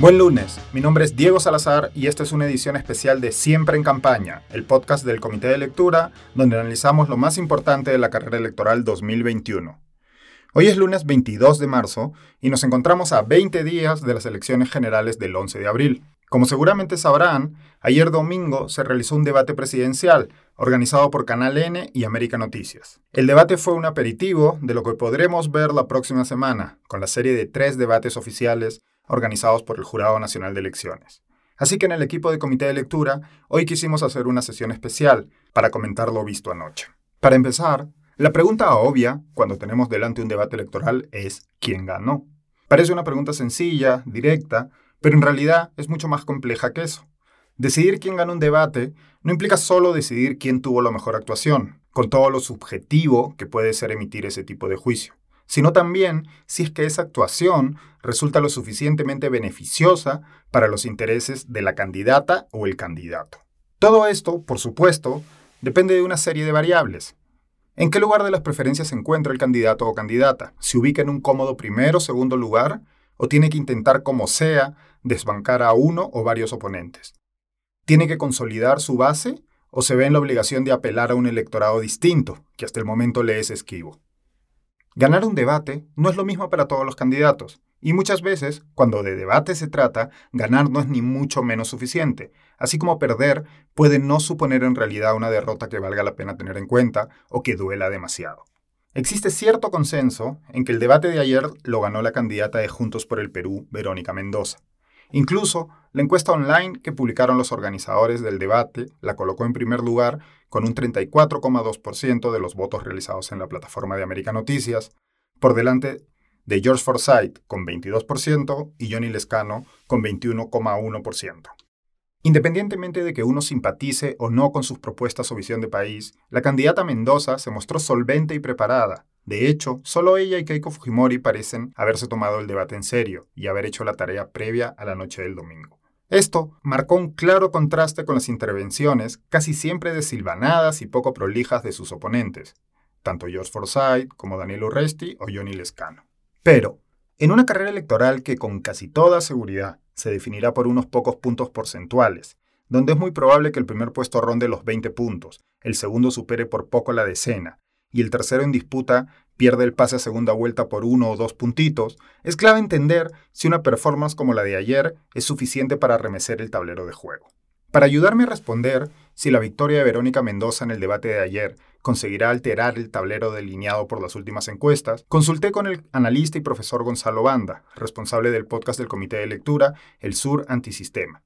Buen lunes, mi nombre es Diego Salazar y esta es una edición especial de Siempre en Campaña, el podcast del Comité de Lectura, donde analizamos lo más importante de la carrera electoral 2021. Hoy es lunes 22 de marzo y nos encontramos a 20 días de las elecciones generales del 11 de abril. Como seguramente sabrán, ayer domingo se realizó un debate presidencial organizado por Canal N y América Noticias. El debate fue un aperitivo de lo que podremos ver la próxima semana, con la serie de tres debates oficiales organizados por el Jurado Nacional de Elecciones. Así que en el equipo de comité de lectura, hoy quisimos hacer una sesión especial para comentar lo visto anoche. Para empezar, la pregunta obvia cuando tenemos delante un debate electoral es ¿quién ganó? Parece una pregunta sencilla, directa, pero en realidad es mucho más compleja que eso. Decidir quién gana un debate no implica solo decidir quién tuvo la mejor actuación, con todo lo subjetivo que puede ser emitir ese tipo de juicio sino también si es que esa actuación resulta lo suficientemente beneficiosa para los intereses de la candidata o el candidato. Todo esto, por supuesto, depende de una serie de variables. ¿En qué lugar de las preferencias se encuentra el candidato o candidata? ¿Se ubica en un cómodo primero o segundo lugar? ¿O tiene que intentar como sea desbancar a uno o varios oponentes? ¿Tiene que consolidar su base o se ve en la obligación de apelar a un electorado distinto, que hasta el momento le es esquivo? Ganar un debate no es lo mismo para todos los candidatos, y muchas veces, cuando de debate se trata, ganar no es ni mucho menos suficiente, así como perder puede no suponer en realidad una derrota que valga la pena tener en cuenta o que duela demasiado. Existe cierto consenso en que el debate de ayer lo ganó la candidata de Juntos por el Perú, Verónica Mendoza. Incluso, la encuesta online que publicaron los organizadores del debate la colocó en primer lugar con un 34,2% de los votos realizados en la plataforma de América Noticias, por delante de George Forsyth con 22% y Johnny Lescano con 21,1%. Independientemente de que uno simpatice o no con sus propuestas o visión de país, la candidata Mendoza se mostró solvente y preparada, de hecho, solo ella y Keiko Fujimori parecen haberse tomado el debate en serio y haber hecho la tarea previa a la noche del domingo. Esto marcó un claro contraste con las intervenciones casi siempre desilvanadas y poco prolijas de sus oponentes, tanto George Forsyth como Daniel Urresti o Johnny Lescano. Pero, en una carrera electoral que con casi toda seguridad se definirá por unos pocos puntos porcentuales, donde es muy probable que el primer puesto ronde los 20 puntos, el segundo supere por poco la decena, y el tercero en disputa pierde el pase a segunda vuelta por uno o dos puntitos, es clave entender si una performance como la de ayer es suficiente para remecer el tablero de juego. Para ayudarme a responder si la victoria de Verónica Mendoza en el debate de ayer conseguirá alterar el tablero delineado por las últimas encuestas, consulté con el analista y profesor Gonzalo Banda, responsable del podcast del Comité de Lectura El Sur Antisistema.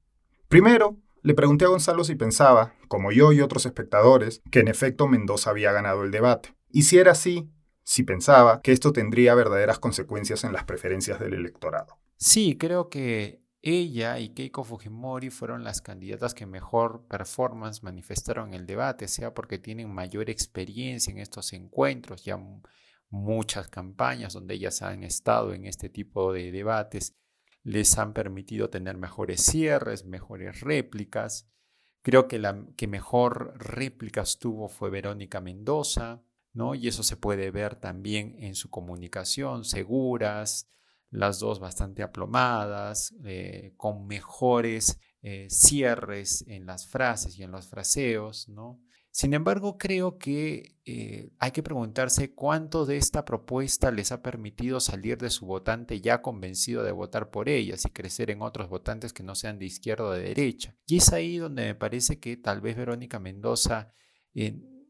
Primero, le pregunté a Gonzalo si pensaba, como yo y otros espectadores, que en efecto Mendoza había ganado el debate. Y si era así, si pensaba que esto tendría verdaderas consecuencias en las preferencias del electorado. Sí, creo que ella y Keiko Fujimori fueron las candidatas que mejor performance manifestaron en el debate, sea porque tienen mayor experiencia en estos encuentros, ya muchas campañas donde ellas han estado en este tipo de debates les han permitido tener mejores cierres, mejores réplicas. Creo que la que mejor réplicas tuvo fue Verónica Mendoza, ¿no? Y eso se puede ver también en su comunicación, seguras, las dos bastante aplomadas, eh, con mejores eh, cierres en las frases y en los fraseos, ¿no? Sin embargo, creo que eh, hay que preguntarse cuánto de esta propuesta les ha permitido salir de su votante ya convencido de votar por ellas y crecer en otros votantes que no sean de izquierda o de derecha. Y es ahí donde me parece que tal vez Verónica Mendoza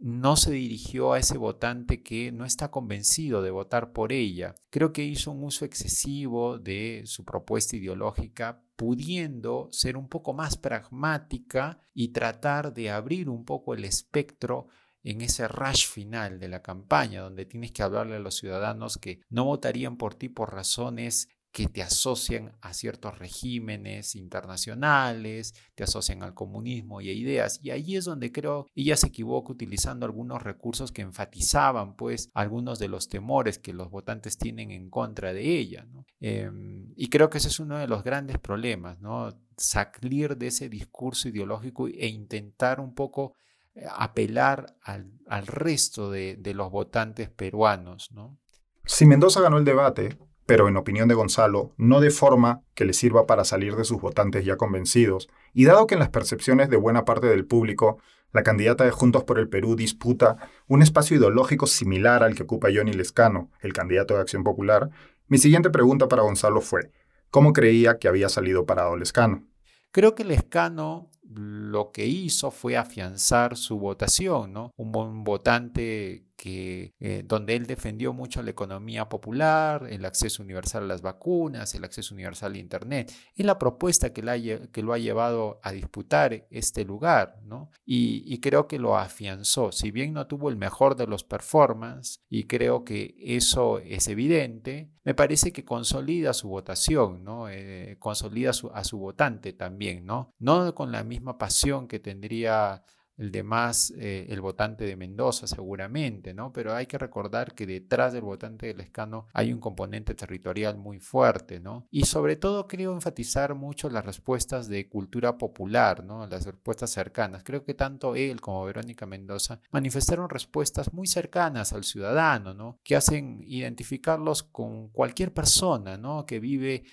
no se dirigió a ese votante que no está convencido de votar por ella. Creo que hizo un uso excesivo de su propuesta ideológica pudiendo ser un poco más pragmática y tratar de abrir un poco el espectro en ese rush final de la campaña, donde tienes que hablarle a los ciudadanos que no votarían por ti por razones que te asocian a ciertos regímenes internacionales, te asocian al comunismo y a ideas. Y ahí es donde creo ella se equivoca utilizando algunos recursos que enfatizaban pues algunos de los temores que los votantes tienen en contra de ella. Em, y creo que ese es uno de los grandes problemas, ¿no? salir de ese discurso ideológico e intentar un poco eh, apelar al, resto de, los votantes peruanos. ¿no? Si Mendoza ganó el debate, pero en opinión de Gonzalo, no de forma que le sirva para salir de sus votantes ya convencidos, y dado que en las percepciones de buena parte del público, la candidata de Juntos por el Perú disputa un espacio ideológico similar al que ocupa Johnny Lescano, el candidato de Acción Popular, mi siguiente pregunta para Gonzalo fue, ¿cómo creía que había salido parado Lescano? Creo que Lescano lo que hizo fue afianzar su votación, ¿no? Un, votante eh, donde él defendió mucho la economía popular, el acceso universal a las vacunas, el acceso universal a Internet. Es la propuesta que, que lo ha llevado a disputar este lugar. Y, creo que lo afianzó. Si bien no tuvo el mejor de los performances, y creo que eso es evidente, me parece que consolida su votación, ¿no? Eh, consolida a su votante también, ¿no? No con la misma pasión que tendría el demás, eh, el votante de Mendoza seguramente, ¿no? Pero hay que recordar que detrás del votante del Escano hay un componente territorial muy fuerte, ¿no? Y sobre todo creo enfatizar mucho las respuestas de cultura popular, ¿no? Las respuestas cercanas. Creo que tanto él como Verónica Mendoza manifestaron respuestas muy cercanas al ciudadano, ¿no? Que hacen identificarlos con cualquier persona, ¿no? Que vive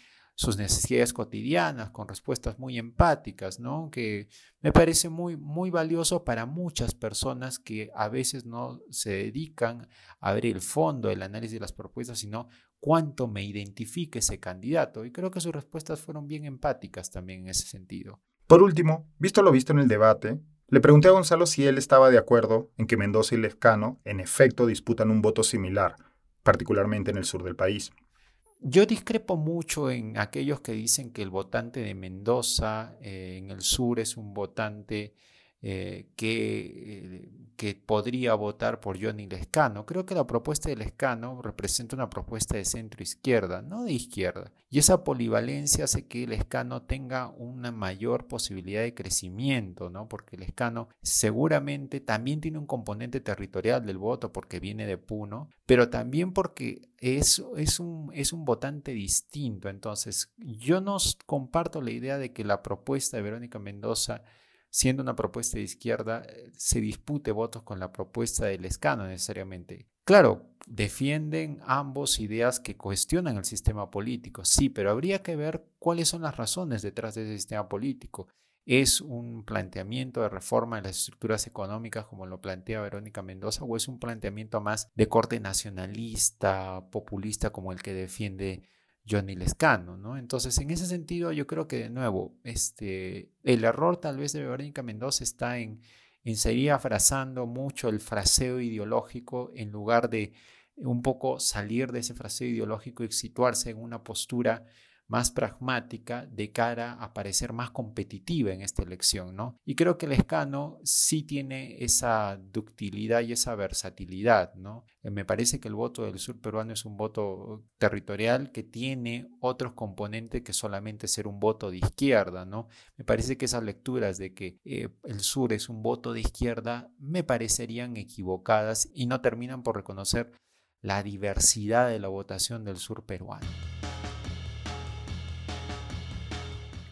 sus necesidades cotidianas, con respuestas muy empáticas, ¿no? Que me parece muy, muy valioso para muchas personas que a veces no se dedican a ver el fondo del análisis de las propuestas, sino cuánto me identifique ese candidato. Y creo que sus respuestas fueron bien empáticas también en ese sentido. Por último, visto lo visto en el debate, le pregunté a Gonzalo si él estaba de acuerdo en que Mendoza y Lescano en efecto disputan un voto similar, particularmente en el sur del país. Yo discrepo mucho en aquellos que dicen que el votante de Mendoza eh, en el sur es un votante eh, que, eh, que, podría votar por Johnny Lescano. Creo que la propuesta de Lescano representa una propuesta de centro izquierda, no de izquierda. Y esa polivalencia hace que Lescano tenga una mayor posibilidad de crecimiento, ¿no? porque Lescano seguramente también tiene un componente territorial del voto porque viene de Puno, pero también porque es, es, un, es un votante distinto. Entonces, yo no comparto la idea de que la propuesta de Verónica Mendoza siendo una propuesta de izquierda, eh, se dispute votos con la propuesta del escano necesariamente. Claro, defienden ambos ideas que cuestionan el sistema político, sí, pero habría que ver cuáles son las razones detrás de ese sistema político. ¿Es un planteamiento de reforma de las estructuras económicas como lo plantea Verónica Mendoza o es un planteamiento más de corte nacionalista, populista como el que defiende Johnny Lescano, ¿no? Entonces, en ese sentido, yo creo que de nuevo, este, el error tal vez de Verónica Mendoza está en, en seguir afrazando mucho el fraseo ideológico en lugar de un poco salir de ese fraseo ideológico y situarse en una postura más pragmática de cara a parecer más competitiva en esta elección, ¿no? Y creo que el escano sí tiene esa ductilidad y esa versatilidad, ¿no? Eh, me parece que el voto del sur peruano es un voto territorial que tiene otros componentes que solamente ser un voto de izquierda, ¿no? Me parece que esas lecturas de que eh, el sur es un voto de izquierda me parecerían equivocadas y no terminan por reconocer la diversidad de la votación del sur peruano.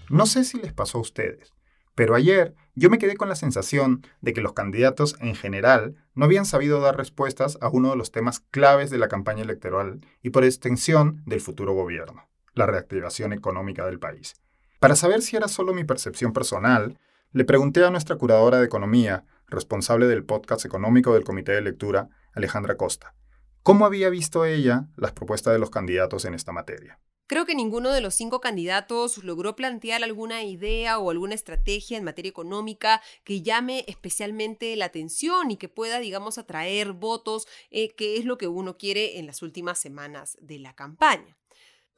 No sé si les pasó a ustedes, pero ayer yo me quedé con la sensación de que los candidatos en general no habían sabido dar respuestas a uno de los temas claves de la campaña electoral y por extensión del futuro gobierno, la reactivación económica del país. Para saber si era solo mi percepción personal, le pregunté a nuestra curadora de economía, responsable del podcast económico del Comité de Lectura, Alejandra Costa, cómo había visto ella las propuestas de los candidatos en esta materia. Creo que ninguno de los cinco candidatos logró plantear alguna idea o alguna estrategia en materia económica que llame especialmente la atención y que pueda, digamos, atraer votos, eh, que es lo que uno quiere en las últimas semanas de la campaña.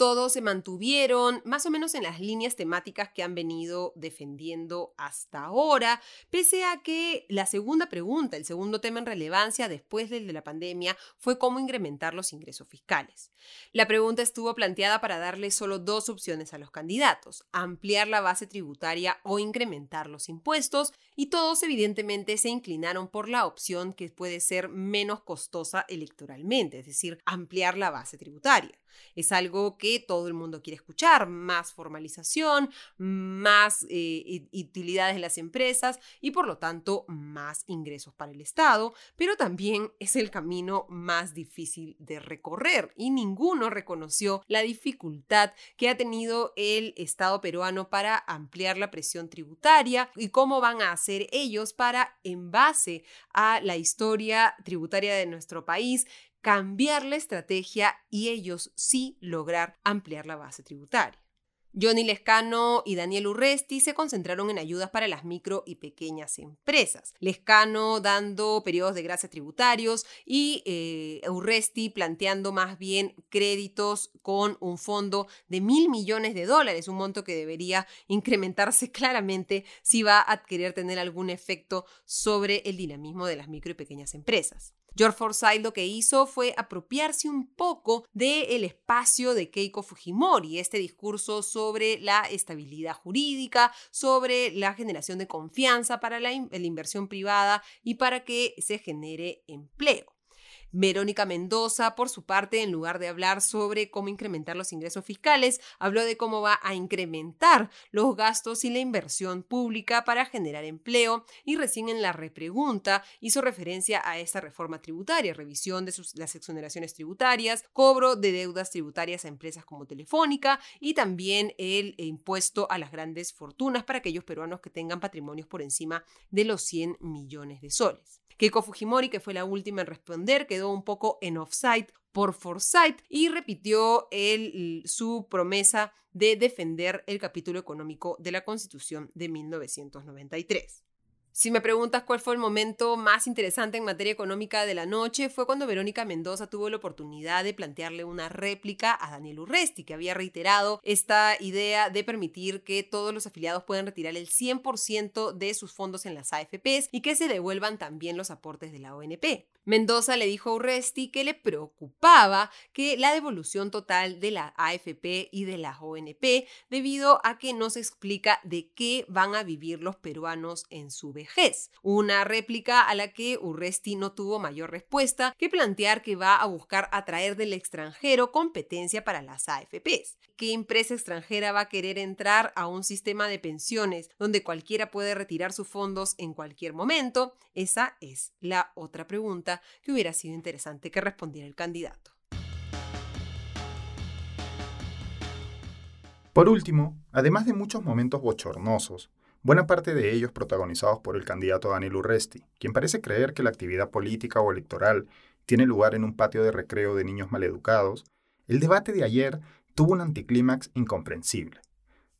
Todos se mantuvieron más o menos en las líneas temáticas que han venido defendiendo hasta ahora, pese a que la segunda pregunta, el segundo tema en relevancia después del de la pandemia, fue cómo incrementar los ingresos fiscales. La pregunta estuvo planteada para darle solo dos opciones a los candidatos, ampliar la base tributaria o incrementar los impuestos, y todos evidentemente se inclinaron por la opción que puede ser menos costosa electoralmente, es decir, ampliar la base tributaria. Es algo que todo el mundo quiere escuchar, más formalización, más eh, utilidades de las empresas y por lo tanto más ingresos para el Estado, pero también es el camino más difícil de recorrer y ninguno reconoció la dificultad que ha tenido el Estado peruano para ampliar la presión tributaria y cómo van a hacer ellos para, en base a la historia tributaria de nuestro país, cambiar la estrategia y ellos sí lograr ampliar la base tributaria. Johnny Lescano y Daniel Urresti se concentraron en ayudas para las micro y pequeñas empresas. Lescano dando periodos de gracia tributarios y eh, Urresti planteando más bien créditos con un fondo de mil millones de dólares, un monto que debería incrementarse claramente si va a querer tener algún efecto sobre el dinamismo de las micro y pequeñas empresas. George Forsyth lo que hizo fue apropiarse un poco del espacio de Keiko Fujimori, este discurso sobre la estabilidad jurídica, sobre la generación de confianza para la inversión privada y para que se genere empleo. Verónica Mendoza, por su parte, en lugar de hablar sobre cómo incrementar los ingresos fiscales, habló de cómo va a incrementar los gastos y la inversión pública para generar empleo y recién en la repregunta hizo referencia a esta reforma tributaria, revisión de las exoneraciones tributarias, cobro de deudas tributarias a empresas como Telefónica y también el impuesto a las grandes fortunas para aquellos peruanos que tengan patrimonios por encima de los 100 millones de soles. Keiko Fujimori, que fue la última en responder, quedó un poco en offside por Forsyth y repitió su promesa de defender el capítulo económico de la Constitución de 1993. Si me preguntas cuál fue el momento más interesante en materia económica de la noche, fue cuando Verónica Mendoza tuvo la oportunidad de plantearle una réplica a Daniel Urresti, que había reiterado esta idea de permitir que todos los afiliados puedan retirar el 100% de sus fondos en las AFPs y que se devuelvan también los aportes de la ONP. Mendoza le dijo a Urresti que le preocupaba que la devolución total de la AFP y de la ONP debido a que no se explica de qué van a vivir los peruanos en su vejez. Una réplica a la que Urresti no tuvo mayor respuesta que plantear que va a buscar atraer del extranjero competencia para las AFPs. ¿Qué empresa extranjera va a querer entrar a un sistema de pensiones donde cualquiera puede retirar sus fondos en cualquier momento? Esa es la otra pregunta que hubiera sido interesante que respondiera el candidato. Por último, además de muchos momentos bochornosos, buena parte de ellos protagonizados por el candidato Daniel Urresti, quien parece creer que la actividad política o electoral tiene lugar en un patio de recreo de niños maleducados, el debate de ayer tuvo un anticlímax incomprensible.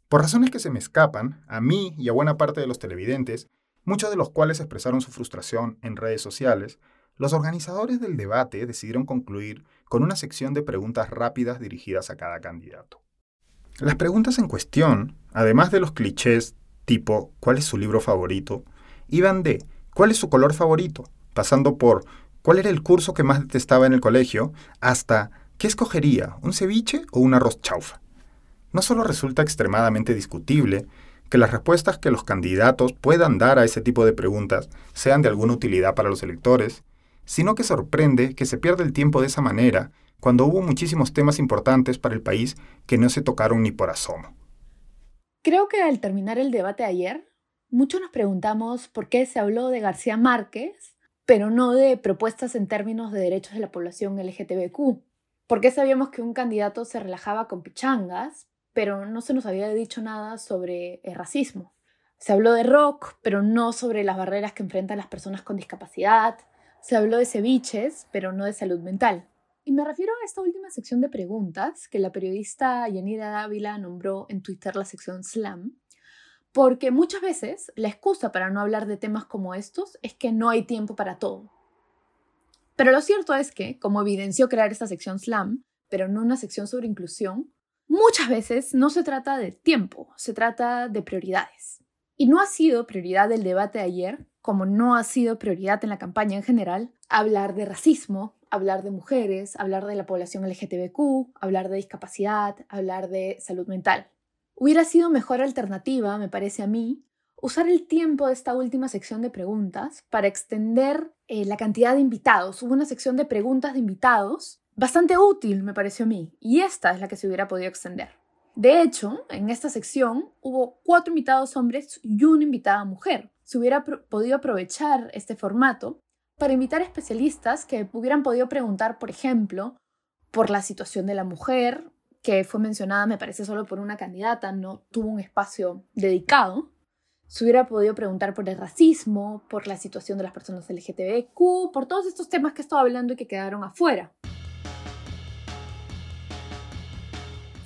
Por razones que se me escapan, a mí y a buena parte de los televidentes, muchos de los cuales expresaron su frustración en redes sociales, los organizadores del debate decidieron concluir con una sección de preguntas rápidas dirigidas a cada candidato. Las preguntas en cuestión, además de los clichés tipo ¿cuál es su libro favorito?, iban de ¿cuál es su color favorito?, pasando por ¿cuál era el curso que más detestaba en el colegio?, hasta ¿qué escogería, un ceviche o un arroz chaufa? No solo resulta extremadamente discutible que las respuestas que los candidatos puedan dar a ese tipo de preguntas sean de alguna utilidad para los electores, sino que sorprende que se pierda el tiempo de esa manera cuando hubo muchísimos temas importantes para el país que no se tocaron ni por asomo. Creo que al terminar el debate ayer, muchos nos preguntamos por qué se habló de García Márquez, pero no de propuestas en términos de derechos de la población LGTBQ. ¿Por qué sabíamos que un candidato se relajaba con pichangas, pero no se nos había dicho nada sobre el racismo? Se habló de rock, pero no sobre las barreras que enfrentan las personas con discapacidad, se habló de ceviches, pero no de salud mental. Y me refiero a esta última sección de preguntas que la periodista Yanira Dávila nombró en Twitter la sección Slam, porque muchas veces la excusa para no hablar de temas como estos es que no hay tiempo para todo. Pero lo cierto es que, como evidenció crear esta sección Slam, pero no una sección sobre inclusión, muchas veces no se trata de tiempo, se trata de prioridades. Y no ha sido prioridad del debate de ayer como no ha sido prioridad en la campaña en general, hablar de racismo, hablar de mujeres, hablar de la población LGTBQ, hablar de discapacidad, hablar de salud mental. Hubiera sido mejor alternativa, me parece a mí, usar el tiempo de esta última sección de preguntas para extender eh, la cantidad de invitados. Hubo una sección de preguntas de invitados bastante útil, me pareció a mí, y esta es la que se hubiera podido extender. De hecho, en esta sección hubo cuatro invitados hombres y una invitada mujer. Se hubiera podido aprovechar este formato para invitar especialistas que hubieran podido preguntar, por ejemplo, por la situación de la mujer, que fue mencionada, me parece, solo por una candidata, no tuvo un espacio dedicado. Se hubiera podido preguntar por el racismo, por la situación de las personas LGTBQ, por todos estos temas que estaba hablando y que quedaron afuera.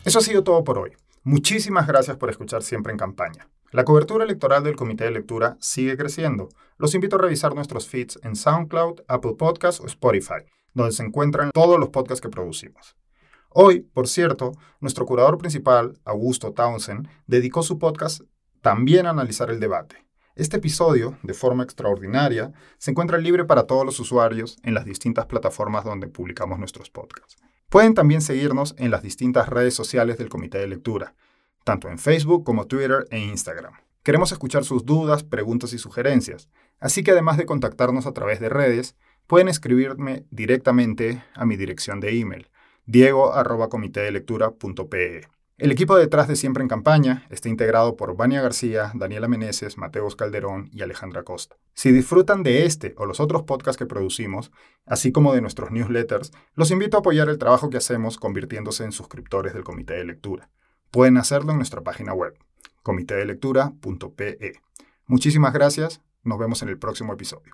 Eso ha sido todo por hoy. Muchísimas gracias por escuchar siempre en campaña. La cobertura electoral del Comité de Lectura sigue creciendo. Los invito a revisar nuestros feeds en SoundCloud, Apple Podcasts o Spotify, donde se encuentran todos los podcasts que producimos. Hoy, por cierto, nuestro curador principal, Augusto Townsend, dedicó su podcast también a analizar el debate. Este episodio, de forma extraordinaria, se encuentra libre para todos los usuarios en las distintas plataformas donde publicamos nuestros podcasts. Pueden también seguirnos en las distintas redes sociales del Comité de Lectura, tanto en Facebook como Twitter e Instagram. Queremos escuchar sus dudas, preguntas y sugerencias, así que además de contactarnos a través de redes, pueden escribirme directamente a mi dirección de email, diego.comitedelectura.pe. El equipo detrás de Siempre en Campaña está integrado por Vania García, Daniela Meneses, Mateos Calderón y Alejandra Costa. Si disfrutan de este o los otros podcasts que producimos, así como de nuestros newsletters, los invito a apoyar el trabajo que hacemos convirtiéndose en suscriptores del Comité de Lectura. Pueden hacerlo en nuestra página web, comitedelectura.pe. Muchísimas gracias, nos vemos en el próximo episodio.